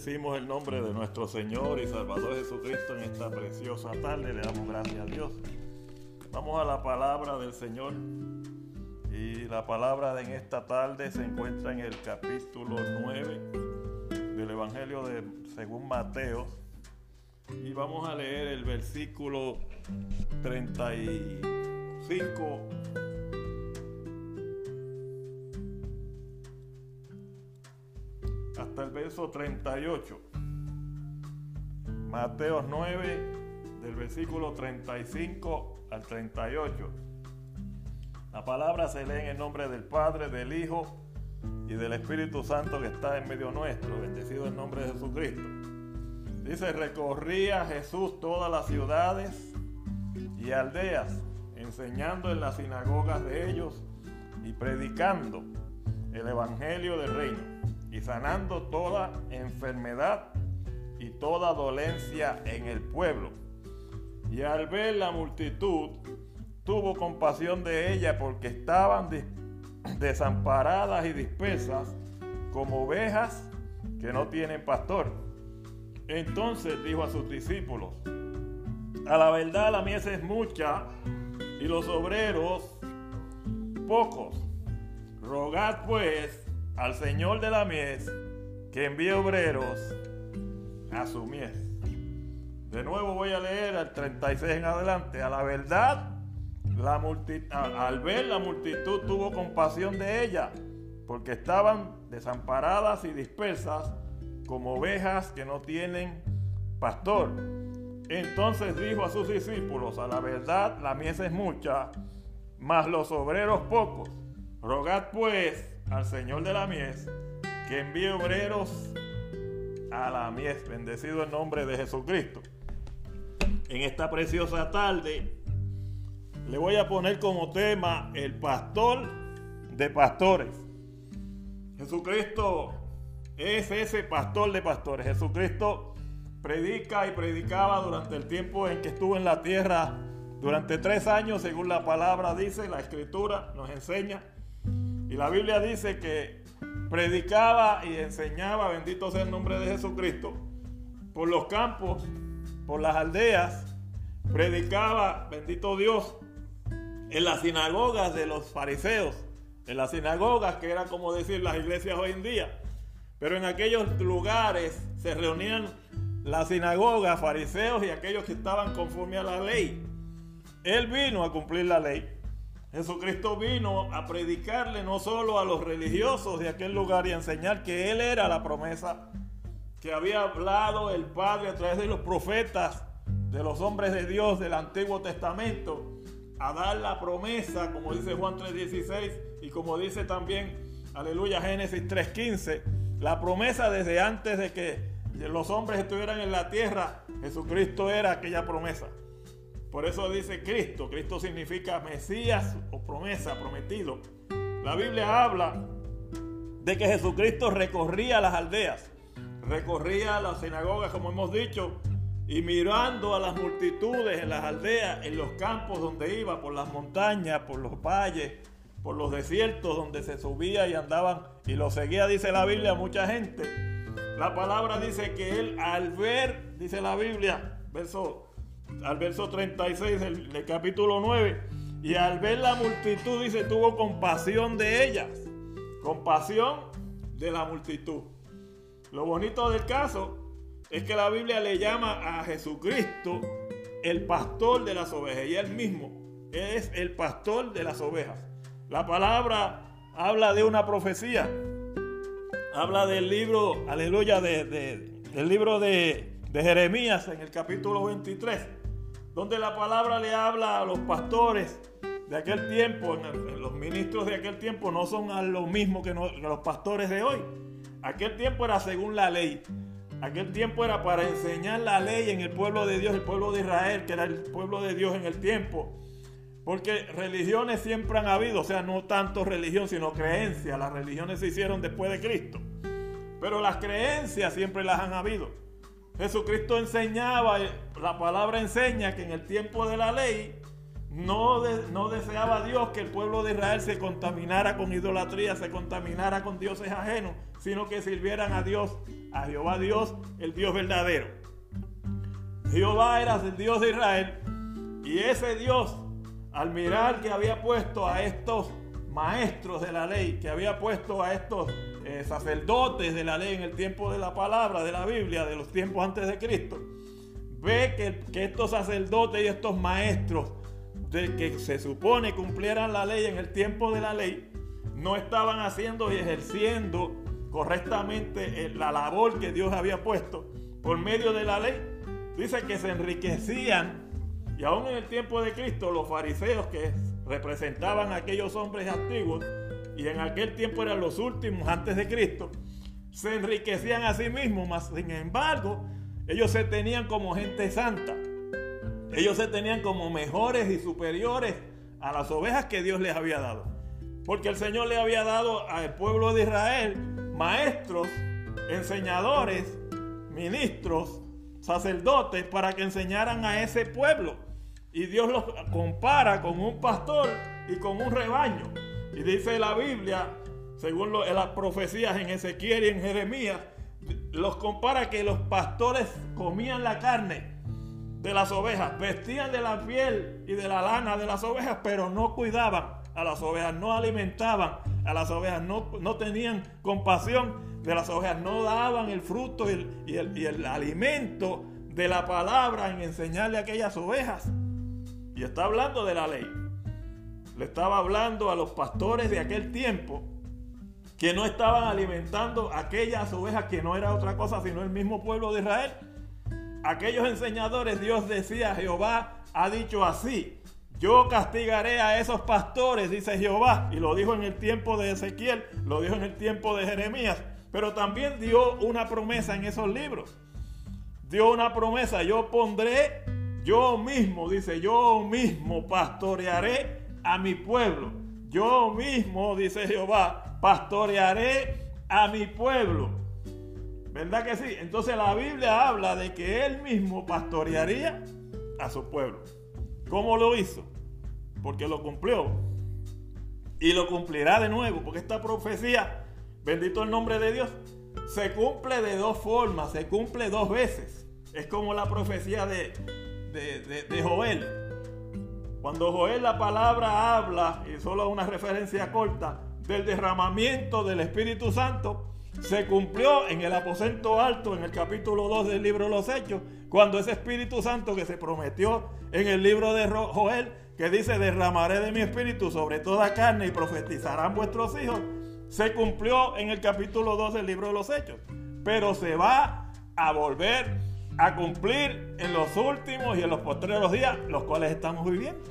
Bendecimos el nombre de nuestro Señor y Salvador Jesucristo en esta preciosa tarde. Le damos gracias a Dios. Vamos a la palabra del Señor. Y la palabra de en esta tarde se encuentra en el capítulo 9 del Evangelio de según Mateo. Y vamos a leer el versículo 35 verso 38. Mateo 9, del versículo 35 al 38. La palabra se lee en el nombre del Padre, del Hijo y del Espíritu Santo que está en medio nuestro. Bendecido el nombre de Jesucristo. Dice, recorría Jesús todas las ciudades y aldeas, enseñando en las sinagogas de ellos y predicando el Evangelio del reino y sanando toda enfermedad y toda dolencia en el pueblo. Y al ver la multitud, tuvo compasión de ella porque estaban desamparadas y dispersas como ovejas que no tienen pastor. Entonces dijo a sus discípulos, a la verdad la mies es mucha y los obreros pocos. Rogad pues al Señor de la mies que envíe obreros a su mies. De nuevo voy a leer al 36 en adelante. A la verdad, la al ver la multitud tuvo compasión de ella, porque estaban desamparadas y dispersas como ovejas que no tienen pastor. Entonces dijo a sus discípulos, a la verdad la mies es mucha, mas los obreros pocos. Rogad pues al Señor de la mies que envíe obreros a la mies. Bendecido el nombre de Jesucristo. En esta preciosa tarde le voy a poner como tema el pastor de pastores. Jesucristo es ese pastor de pastores. Jesucristo predica y predicaba durante el tiempo en que estuvo en la tierra durante tres años, según la palabra dice, la escritura nos enseña. Y la Biblia dice que predicaba y enseñaba, bendito sea el nombre de Jesucristo, por los campos, por las aldeas, predicaba, bendito Dios, en las sinagogas de los fariseos, en las sinagogas que era como decir las iglesias hoy en día. Pero en aquellos lugares se reunían las sinagogas, fariseos y aquellos que estaban conforme a la ley. Él vino a cumplir la ley. Jesucristo vino a predicarle no solo a los religiosos de aquel lugar y a enseñar que Él era la promesa que había hablado el Padre a través de los profetas, de los hombres de Dios del Antiguo Testamento, a dar la promesa, como dice Juan 3:16 y como dice también, aleluya, Génesis 3:15, la promesa desde antes de que los hombres estuvieran en la tierra, Jesucristo era aquella promesa. Por eso dice Cristo. Cristo significa Mesías o promesa, prometido. La Biblia habla de que Jesucristo recorría las aldeas, recorría las sinagogas, como hemos dicho, y mirando a las multitudes en las aldeas, en los campos donde iba, por las montañas, por los valles, por los desiertos donde se subía y andaban y lo seguía, dice la Biblia, mucha gente. La palabra dice que él al ver, dice la Biblia, verso al verso 36 del, capítulo 9. Y al ver la multitud, dice, tuvo compasión de ellas. Compasión de la multitud. Lo bonito del caso es que la Biblia le llama a Jesucristo el pastor de las ovejas. Y él mismo es el pastor de las ovejas. La palabra habla de una profecía. Habla del libro, aleluya, de, del libro de Jeremías en el capítulo 23 donde la palabra le habla a los pastores de aquel tiempo, los ministros de aquel tiempo no son a lo mismo que, los pastores de hoy. Aquel tiempo era según la ley. Aquel tiempo era para enseñar la ley en el pueblo de Dios, el pueblo de Israel, que era el pueblo de Dios en el tiempo. Porque religiones siempre han habido, o sea, no tanto religión, sino creencias. Las religiones se hicieron después de Cristo. Pero las creencias siempre las han habido. Jesucristo enseñaba, la palabra enseña que en el tiempo de la ley no, no deseaba Dios que el pueblo de Israel se contaminara con idolatría, se contaminara con dioses ajenos, sino que sirvieran a Dios, a Jehová Dios, el Dios verdadero. Jehová era el Dios de Israel y ese Dios, al mirar que había puesto a estos maestros de la ley, que había puesto a estos eh, sacerdotes de la ley en el tiempo de la palabra, de la Biblia, de los tiempos antes de Cristo, ve que, que estos sacerdotes y estos maestros de que se supone cumplieran la ley en el tiempo de la ley, no estaban haciendo y ejerciendo correctamente eh, la labor que Dios había puesto por medio de la ley. Dice que se enriquecían y aún en el tiempo de Cristo los fariseos que representaban a aquellos hombres antiguos y en aquel tiempo eran los últimos antes de Cristo, se enriquecían a sí mismos, mas sin embargo ellos se tenían como gente santa. Ellos se tenían como mejores y superiores a las ovejas que Dios les había dado. Porque el Señor le había dado al pueblo de Israel maestros, enseñadores, ministros, sacerdotes para que enseñaran a ese pueblo. Y Dios los compara con un pastor y con un rebaño. Y dice la Biblia, según las profecías en Ezequiel y en Jeremías, los compara que los pastores comían la carne de las ovejas, vestían de la piel y de la lana de las ovejas, pero no cuidaban a las ovejas, no alimentaban a las ovejas, no, no tenían compasión de las ovejas, no daban el fruto y el, y el alimento de la palabra en enseñarle a aquellas ovejas. Y está hablando de la ley. Le estaba hablando a los pastores de aquel tiempo que no estaban alimentando aquellas ovejas que no era otra cosa sino el mismo pueblo de Israel aquellos enseñadores, Dios decía, Jehová ha dicho así, yo castigaré a esos pastores, dice Jehová, y lo dijo en el tiempo de Ezequiel, lo dijo en el tiempo de Jeremías, pero también dio una promesa en esos libros. Dio una promesa, yo pondré, yo mismo, dice, yo mismo pastorearé a mi pueblo. Yo mismo, dice Jehová, pastorearé a mi pueblo. ¿Verdad que sí? Entonces la Biblia habla de que él mismo pastorearía a su pueblo. ¿Cómo lo hizo? Porque lo cumplió. Y lo cumplirá de nuevo, porque esta profecía, bendito el nombre de Dios, se cumple de dos formas, se cumple dos veces. Es como la profecía de, de, de Joel. Cuando Joel la palabra habla, y solo una referencia corta, del derramamiento del Espíritu Santo, se cumplió en el aposento alto, en el capítulo 2 del libro los Hechos, cuando ese Espíritu Santo que se prometió en el libro de Joel, que dice, derramaré de mi espíritu sobre toda carne y profetizarán vuestros hijos, se cumplió en el capítulo 2 del libro de los Hechos. Pero se va a volver a cumplir en los últimos y en los postreros días, los cuales estamos viviendo.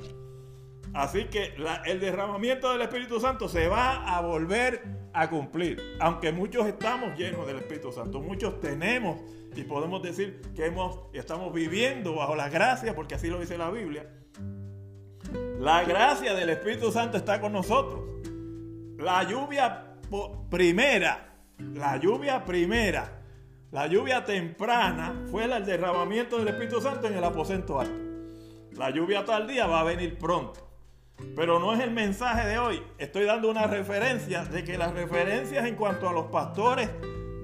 Así que el derramamiento del Espíritu Santo se va a volver a cumplir. Aunque muchos estamos llenos del Espíritu Santo, muchos tenemos y podemos decir que hemos, estamos viviendo bajo la gracia, porque así lo dice la Biblia. La gracia del Espíritu Santo está con nosotros. La lluvia primera, la lluvia primera, la lluvia temprana fue el derramamiento del Espíritu Santo en el aposento alto. La lluvia tardía va a venir pronto. Pero no es el mensaje de hoy. Estoy dando una referencia de que las referencias en cuanto a los pastores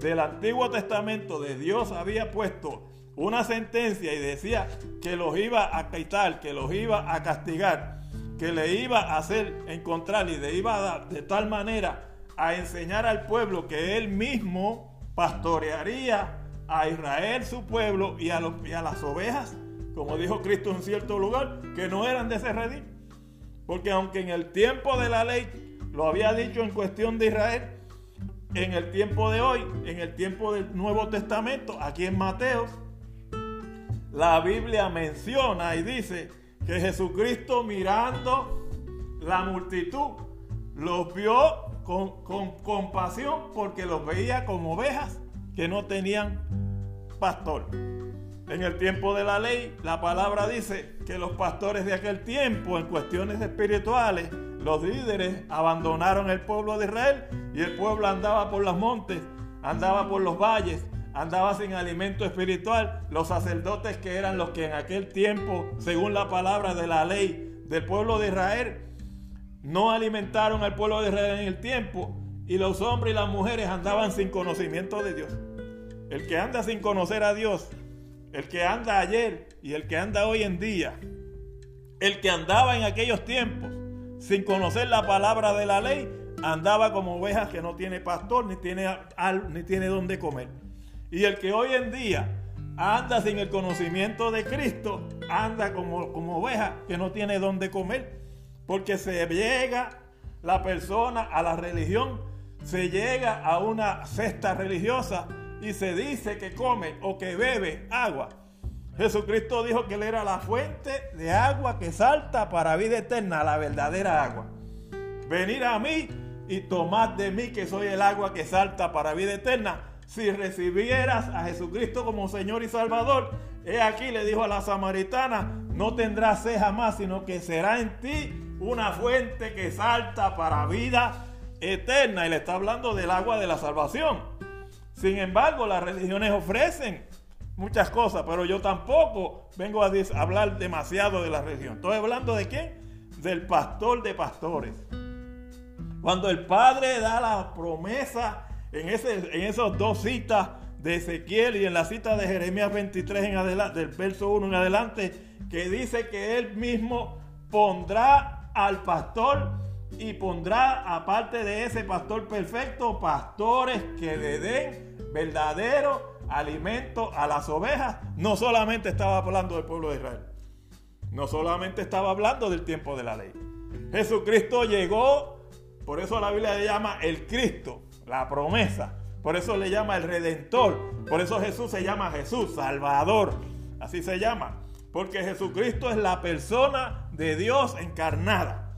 del Antiguo Testamento de Dios había puesto una sentencia y decía que los iba a quitar, que los iba a castigar, que le iba a hacer encontrar y le iba a dar de tal manera a enseñar al pueblo que él mismo pastorearía a Israel su pueblo y a, los, y a las ovejas, como dijo Cristo en cierto lugar, que no eran de ese redil. Porque aunque en el tiempo de la ley lo había dicho en cuestión de Israel, en el tiempo de hoy, en el tiempo del Nuevo Testamento, aquí en Mateo, la Biblia menciona y dice que Jesucristo mirando la multitud los vio con, compasión porque los veía como ovejas que no tenían pastor. En el tiempo de la ley, la palabra dice que los pastores de aquel tiempo, en cuestiones espirituales, los líderes abandonaron el pueblo de Israel y el pueblo andaba por los montes, andaba por los valles, andaba sin alimento espiritual. Los sacerdotes que eran los que en aquel tiempo, según la palabra de la ley, del pueblo de Israel no alimentaron al pueblo de Israel en el tiempo y los hombres y las mujeres andaban sin conocimiento de Dios. El que anda sin conocer a Dios, el que anda ayer y el que anda hoy en día, el que andaba en aquellos tiempos sin conocer la palabra de la ley, andaba como ovejas que no tiene pastor ni tiene, ni tiene donde comer. Y el que hoy en día anda sin el conocimiento de Cristo, anda como, como oveja que no tiene donde comer. Porque se llega la persona a la religión, se llega a una cesta religiosa y se dice que come o que bebe agua. Jesucristo dijo que Él era la fuente de agua que salta para vida eterna, la verdadera agua. Venir a mí y tomad de mí que soy el agua que salta para vida eterna. Si recibieras a Jesucristo como Señor y Salvador, he aquí le dijo a la samaritana, no tendrás sed jamás, sino que será en ti una fuente que salta para vida eterna. Y le está hablando del agua de la salvación. Sin embargo, las religiones ofrecen muchas cosas, pero yo tampoco vengo a hablar demasiado de la religión. Estoy hablando de quién? Del pastor de pastores. Cuando el Padre da la promesa en, ese, en esas dos citas de Ezequiel y en la cita de Jeremías 23 en del verso 1 en adelante, que dice que él mismo pondrá al pastor y pondrá aparte de ese pastor perfecto pastores que le den verdadero alimento a las ovejas. No solamente estaba hablando del pueblo de Israel, no solamente estaba hablando del tiempo de la ley. Jesucristo llegó, por eso la Biblia le llama el Cristo, la promesa. Por eso le llama el Redentor. Por eso Jesús se llama Jesús, Salvador. Así se llama. Porque Jesucristo es la persona de Dios encarnada.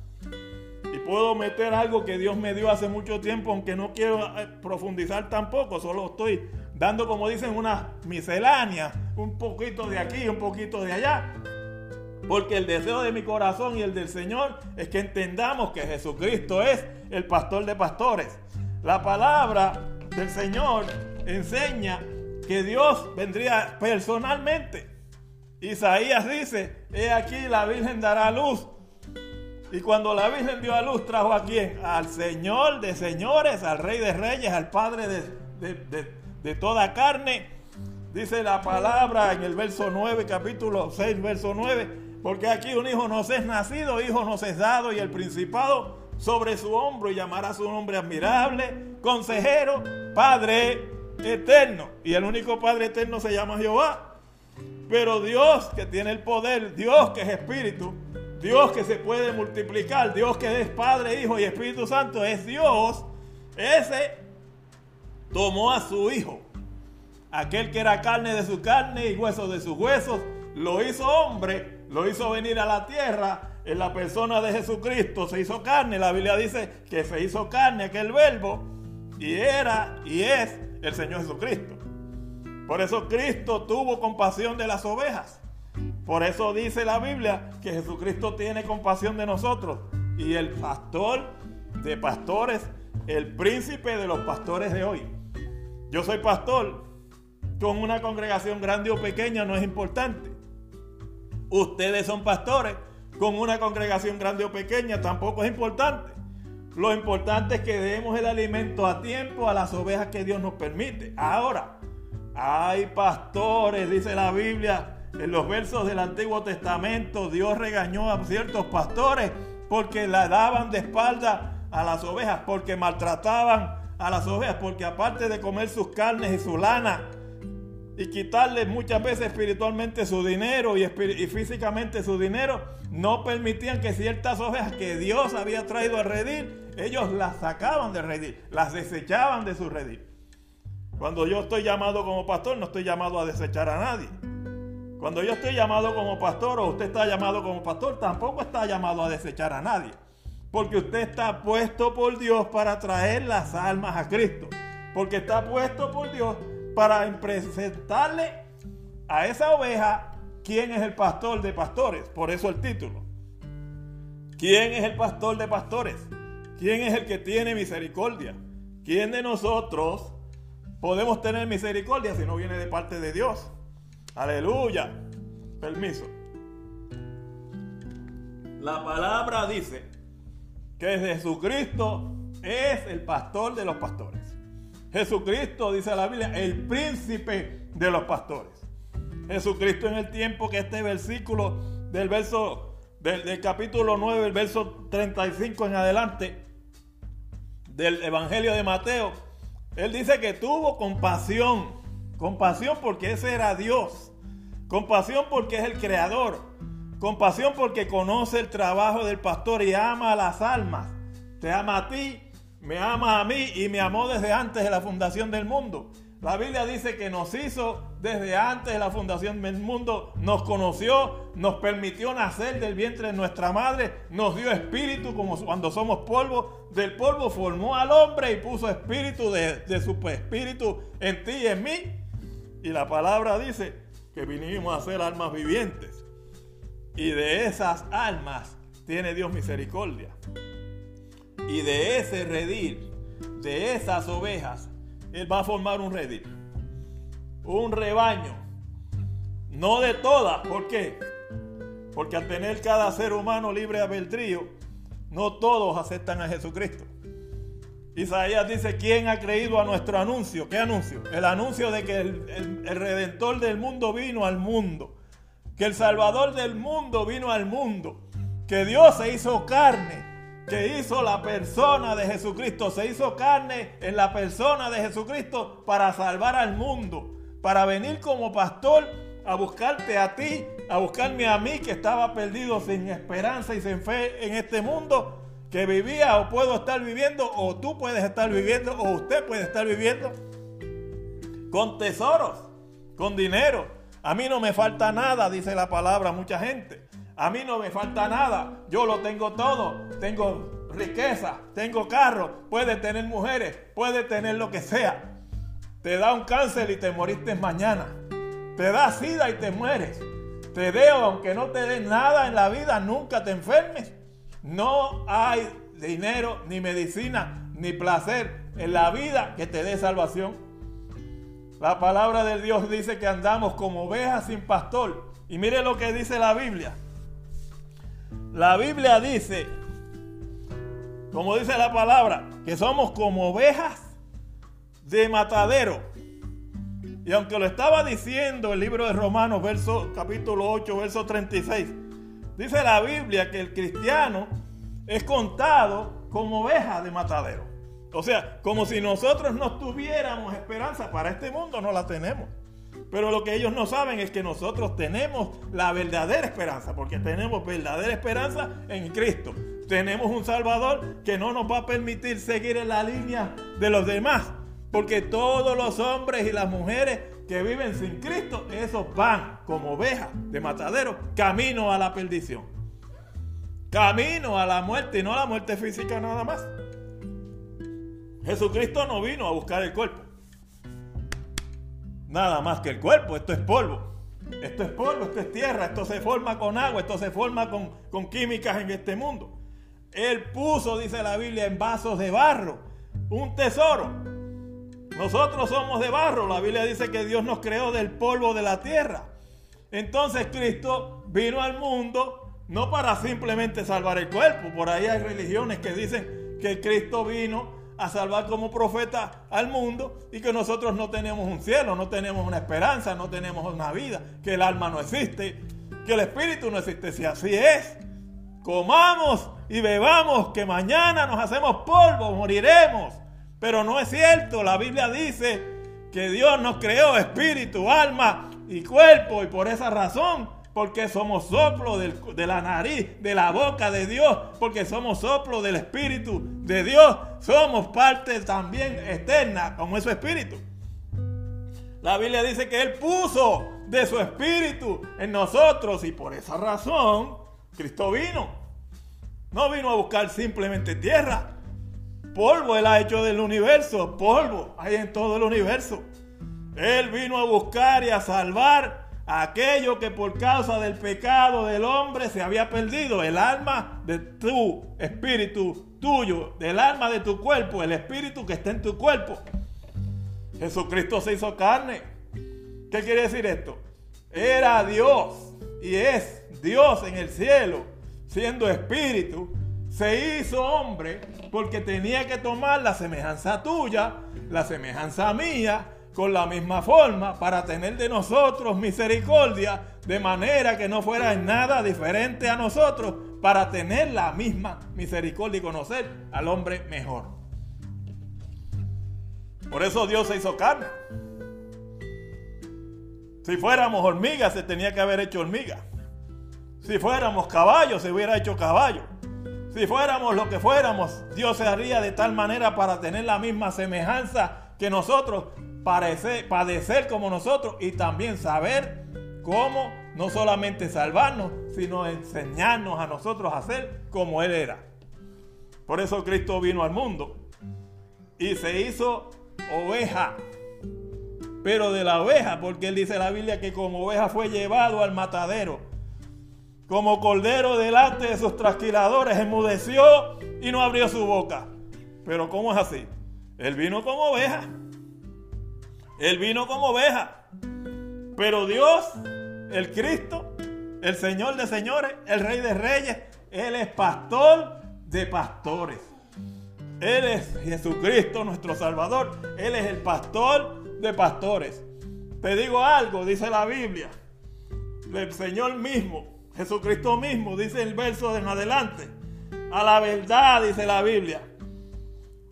Y puedo meter algo que Dios me dio hace mucho tiempo, aunque no quiero eh, profundizar tampoco, solo estoy dando, como dicen, una miscelánea, un poquito de aquí, un poquito de allá. Porque el deseo de mi corazón y el del Señor es que entendamos que Jesucristo es el pastor de pastores. La palabra del Señor enseña que Dios vendría personalmente Isaías dice, he aquí la Virgen dará luz. Y cuando la Virgen dio a luz, trajo a quién? Al Señor de señores, al Rey de reyes, al Padre de, toda carne. Dice la palabra en el verso 9, capítulo 6, verso 9. Porque aquí un hijo nos es nacido, hijo nos es dado y el principado sobre su hombro y llamará su nombre admirable, consejero, Padre eterno. Y el único Padre eterno se llama Jehová. Pero Dios que tiene el poder, Dios que es espíritu, Dios que se puede multiplicar, Dios que es Padre, Hijo y Espíritu Santo, es Dios, ese tomó a su Hijo, aquel que era carne de su carne y hueso de sus huesos, lo hizo hombre, lo hizo venir a la tierra. En la persona de Jesucristo, se hizo carne, la Biblia dice que se hizo carne aquel verbo y era y es el Señor Jesucristo. Por eso Cristo tuvo compasión de las ovejas. Por eso dice la Biblia que Jesucristo tiene compasión de nosotros. Y el pastor de pastores, el príncipe de los pastores de hoy. Yo soy pastor con una congregación grande o pequeña, no es importante. Ustedes son pastores con una congregación grande o pequeña, tampoco es importante. Lo importante es que demos el alimento a tiempo a las ovejas que Dios nos permite. Ahora, hay pastores, dice la Biblia, en los versos del Antiguo Testamento, Dios regañó a ciertos pastores porque la daban de espalda a las ovejas, porque maltrataban a las ovejas, porque aparte de comer sus carnes y su lana y quitarles muchas veces espiritualmente su dinero y, físicamente su dinero, no permitían que ciertas ovejas que Dios había traído a redil, ellos las sacaban de redil, las desechaban de su redil. Cuando yo estoy llamado como pastor, no estoy llamado a desechar a nadie. Cuando yo estoy llamado como pastor o usted está llamado como pastor, tampoco está llamado a desechar a nadie. Porque usted está puesto por Dios para traer las almas a Cristo. Porque está puesto por Dios para presentarle a esa oveja quién es el pastor de pastores. Por eso el título. ¿Quién es el pastor de pastores? ¿Quién es el que tiene misericordia? ¿Quién de nosotros podemos tener misericordia si no viene de parte de Dios. Aleluya. Permiso. La palabra dice que Jesucristo es el pastor de los pastores. Jesucristo, dice la Biblia, el príncipe de los pastores. Jesucristo en el tiempo que este versículo del verso del, capítulo 9, el verso 35 en adelante del Evangelio de Mateo, él dice que tuvo compasión, compasión porque ese era Dios, compasión porque es el creador, compasión porque conoce el trabajo del pastor y ama a las almas, te ama a ti, me ama a mí y me amó desde antes de la fundación del mundo. La Biblia dice que nos hizo desde antes de la fundación del mundo, nos conoció, nos permitió nacer del vientre de nuestra madre, nos dio espíritu como cuando somos polvo, del polvo formó al hombre y puso espíritu de, de su espíritu en ti y en mí. Y la palabra dice que vinimos a ser almas vivientes. Y de esas almas tiene Dios misericordia. Y de ese redil, de esas ovejas, Él va a formar un redil un rebaño. No de todas. ¿Por qué? Porque al tener cada ser humano libre albedrío, no todos aceptan a Jesucristo. Isaías dice, ¿quién ha creído a nuestro anuncio? ¿Qué anuncio? El anuncio de que el, el, redentor del mundo vino al mundo. Que el salvador del mundo vino al mundo. Que Dios se hizo carne. Que hizo la persona de Jesucristo. Se hizo carne en la persona de Jesucristo para salvar al mundo para venir como pastor a buscarte a ti, a buscarme a mí que estaba perdido sin esperanza y sin fe en este mundo, que vivía o puedo estar viviendo, o tú puedes estar viviendo, o usted puede estar viviendo con tesoros, con dinero. A mí no me falta nada, dice la palabra mucha gente. A mí no me falta nada, yo lo tengo todo, tengo riqueza, tengo carro, puede tener mujeres, puede tener lo que sea. Te da un cáncer y te moriste mañana. Te da sida y te mueres. Te deo, aunque no te dé nada en la vida, nunca te enfermes. No hay dinero, ni medicina, ni placer en la vida que te dé salvación. La palabra de Dios dice que andamos como ovejas sin pastor. Y mire lo que dice la Biblia. La Biblia dice, como dice la palabra, que somos como ovejas de matadero. Y aunque lo estaba diciendo el libro de Romanos, verso, capítulo 8, verso 36, dice la Biblia que el cristiano es contado como oveja de matadero. O sea, como si nosotros no tuviéramos esperanza para este mundo, no la tenemos. Pero lo que ellos no saben es que nosotros tenemos la verdadera esperanza, porque tenemos verdadera esperanza en Cristo. Tenemos un Salvador que no nos va a permitir seguir en la línea de los demás, porque todos los hombres y las mujeres que viven sin Cristo, esos van como ovejas de matadero, camino a la perdición. Camino a la muerte y no a la muerte física nada más. Jesucristo no vino a buscar el cuerpo. Nada más que el cuerpo, esto es polvo. Esto es polvo, esto es tierra, esto se forma con agua, esto se forma con, con químicas en este mundo. Él puso, dice la Biblia, en vasos de barro un tesoro nosotros somos de barro. La Biblia dice que Dios nos creó del polvo de la tierra. Entonces Cristo vino al mundo no para simplemente salvar el cuerpo. Por ahí hay religiones que dicen que Cristo vino a salvar como profeta al mundo y que nosotros no tenemos un cielo, no tenemos una esperanza, no tenemos una vida, que el alma no existe, que el espíritu no existe. Si así es, comamos y bebamos, que mañana nos hacemos polvo, moriremos. Pero no es cierto, la Biblia dice que Dios nos creó espíritu, alma y cuerpo y por esa razón, porque somos soplo de la nariz, de la boca de Dios, porque somos soplo del espíritu de Dios, somos parte también eterna como es su espíritu. La Biblia dice que Él puso de su espíritu en nosotros y por esa razón Cristo vino. No vino a buscar simplemente tierra, polvo Él ha hecho del universo, polvo hay en todo el universo. Él vino a buscar y a salvar aquello que por causa del pecado del hombre se había perdido, el alma de tu espíritu tuyo, del alma de tu cuerpo, el espíritu que está en tu cuerpo. Jesucristo se hizo carne. ¿Qué quiere decir esto? Era Dios y es Dios en el cielo siendo espíritu, se hizo hombre porque tenía que tomar la semejanza tuya, la semejanza mía, con la misma forma para tener de nosotros misericordia, de manera que no fuera en nada diferente a nosotros, para tener la misma misericordia y conocer al hombre mejor. Por eso Dios se hizo carne. Si fuéramos hormigas, se tenía que haber hecho hormiga. Si fuéramos caballos, se hubiera hecho caballo. Si fuéramos lo que fuéramos, Dios se haría de tal manera para tener la misma semejanza que nosotros, parecer, padecer como nosotros y también saber cómo no solamente salvarnos, sino enseñarnos a nosotros a ser como Él era. Por eso Cristo vino al mundo y se hizo oveja. Pero de la oveja, porque Él dice en la Biblia que como oveja fue llevado al matadero como cordero delante de sus trasquiladores, enmudeció y no abrió su boca. Pero ¿cómo es así? Él vino como oveja. Él vino como oveja. Pero Dios, el Cristo, el Señor de señores, el Rey de reyes, Él es pastor de pastores. Él es Jesucristo, nuestro Salvador. Él es el pastor de pastores. Te digo algo, dice la Biblia. El Señor mismo Jesucristo mismo, dice el verso de en adelante. A la verdad, dice la Biblia.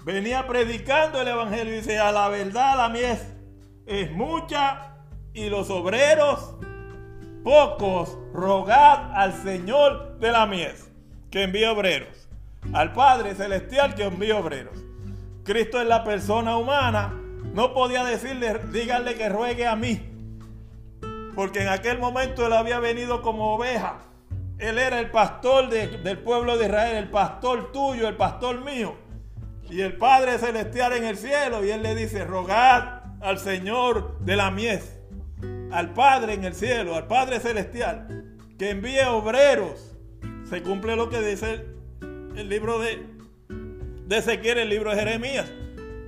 Venía predicando el Evangelio y dice, a la verdad la mies es mucha y los obreros pocos. Rogad al Señor de la mies que envíe obreros. Al Padre Celestial que envíe obreros. Cristo es la persona humana. No podía decirle, díganle que ruegue a mí porque en aquel momento él había venido como oveja. Él era el pastor del pueblo de Israel, el pastor tuyo, el pastor mío. Y el Padre Celestial en el cielo, y él le dice, rogad al Señor de la mies, al Padre en el cielo, al Padre Celestial, que envíe obreros. Se cumple lo que dice el, libro de, de Ezequiel, el libro de Jeremías.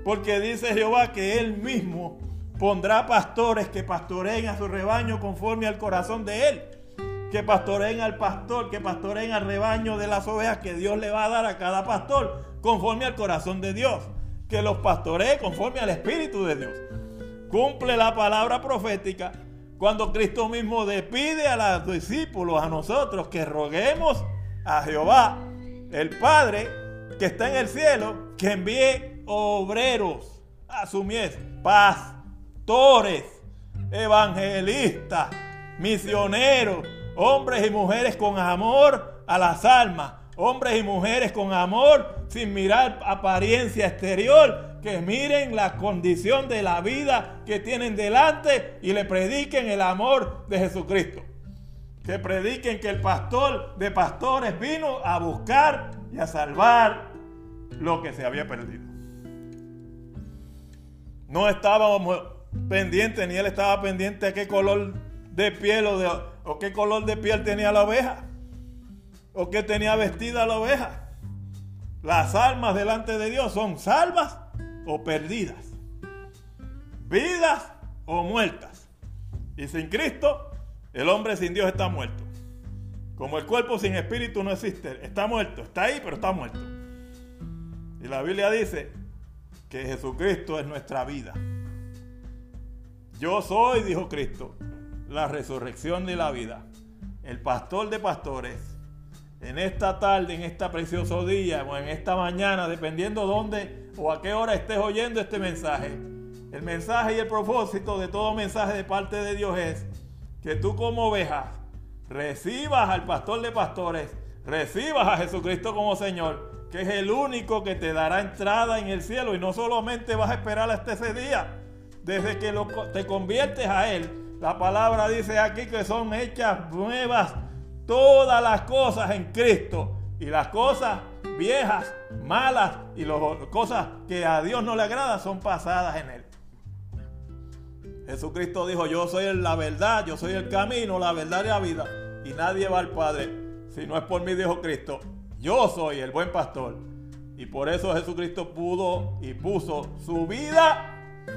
Porque dice Jehová que él mismo Pondrá pastores que pastoreen a su rebaño conforme al corazón de él. Que pastoreen al pastor, que pastoreen al rebaño de las ovejas que Dios le va a dar a cada pastor conforme al corazón de Dios. Que los pastoree conforme al Espíritu de Dios. Cumple la palabra profética cuando Cristo mismo despide a los discípulos, a nosotros, que roguemos a Jehová, el Padre que está en el cielo, que envíe obreros a su mies, pastores, evangelistas, misioneros, hombres y mujeres con amor a las almas, hombres y mujeres con amor sin mirar apariencia exterior, que miren la condición de la vida que tienen delante y le prediquen el amor de Jesucristo. Que prediquen que el pastor de pastores vino a buscar y a salvar lo que se había perdido. No estábamos pendiente, ni él estaba pendiente a qué color de piel o, de, o qué color de piel tenía la oveja, o qué tenía vestida la oveja. Las almas delante de Dios son salvas o perdidas, vidas o muertas. Y sin Cristo, el hombre sin Dios está muerto. Como el cuerpo sin espíritu no existe, está muerto, está ahí, pero está muerto. Y la Biblia dice que Jesucristo es nuestra vida. Yo soy, dijo Cristo, la resurrección y la vida, el pastor de pastores. En esta tarde, en este precioso día o en esta mañana, dependiendo dónde o a qué hora estés oyendo este mensaje, el mensaje y el propósito de todo mensaje de parte de Dios es que tú como oveja recibas al pastor de pastores, recibas a Jesucristo como Señor, que es el único que te dará entrada en el cielo. Y no solamente vas a esperar hasta ese día, desde que te conviertes a Él, la palabra dice aquí que son hechas nuevas todas las cosas en Cristo. Y las cosas viejas, malas y las cosas que a Dios no le agrada son pasadas en Él. Jesucristo dijo, yo soy la verdad, yo soy el camino, la verdad y la vida. Y nadie va al Padre si no es por mí, dijo Cristo. Yo soy el buen pastor. Y por eso Jesucristo pudo y puso su vida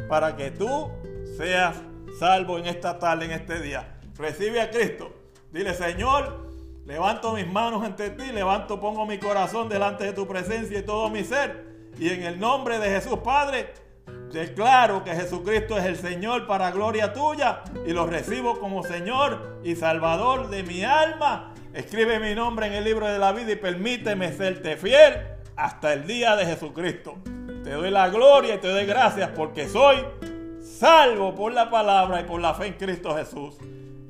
para que tú seas salvo en esta tarde, en este día. Recibe a Cristo. Dile, Señor, Levanto mis manos ante ti, levanto, pongo mi corazón delante de tu presencia y todo mi ser. Y en el nombre de Jesús Padre, declaro que Jesucristo es el Señor para gloria tuya y lo recibo como Señor y Salvador de mi alma. Escribe mi nombre en el libro de la vida y permíteme serte fiel hasta el día de Jesucristo. Te doy la gloria y te doy gracias porque soy salvo por la palabra y por la fe en Cristo Jesús.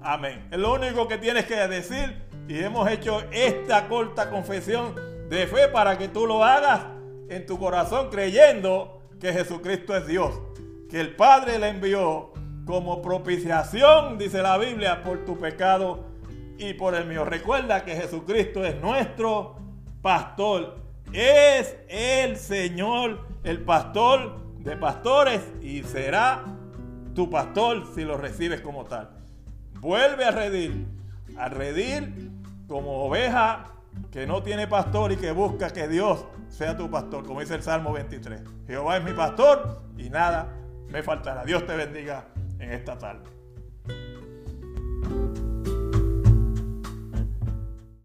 Amén. Es lo único que tienes que decir y hemos hecho esta corta confesión de fe para que tú lo hagas en tu corazón creyendo que Jesucristo es Dios, que el Padre le envió como propiciación, dice la Biblia, por tu pecado y por el mío. Recuerda que Jesucristo es nuestro pastor, es el Señor, el pastor de pastores y será tu pastor si lo recibes como tal. Vuelve a redir, a redir como oveja que no tiene pastor y que busca que Dios sea tu pastor, como dice el Salmo 23. Jehová es mi pastor y nada me faltará. Dios te bendiga en esta tarde.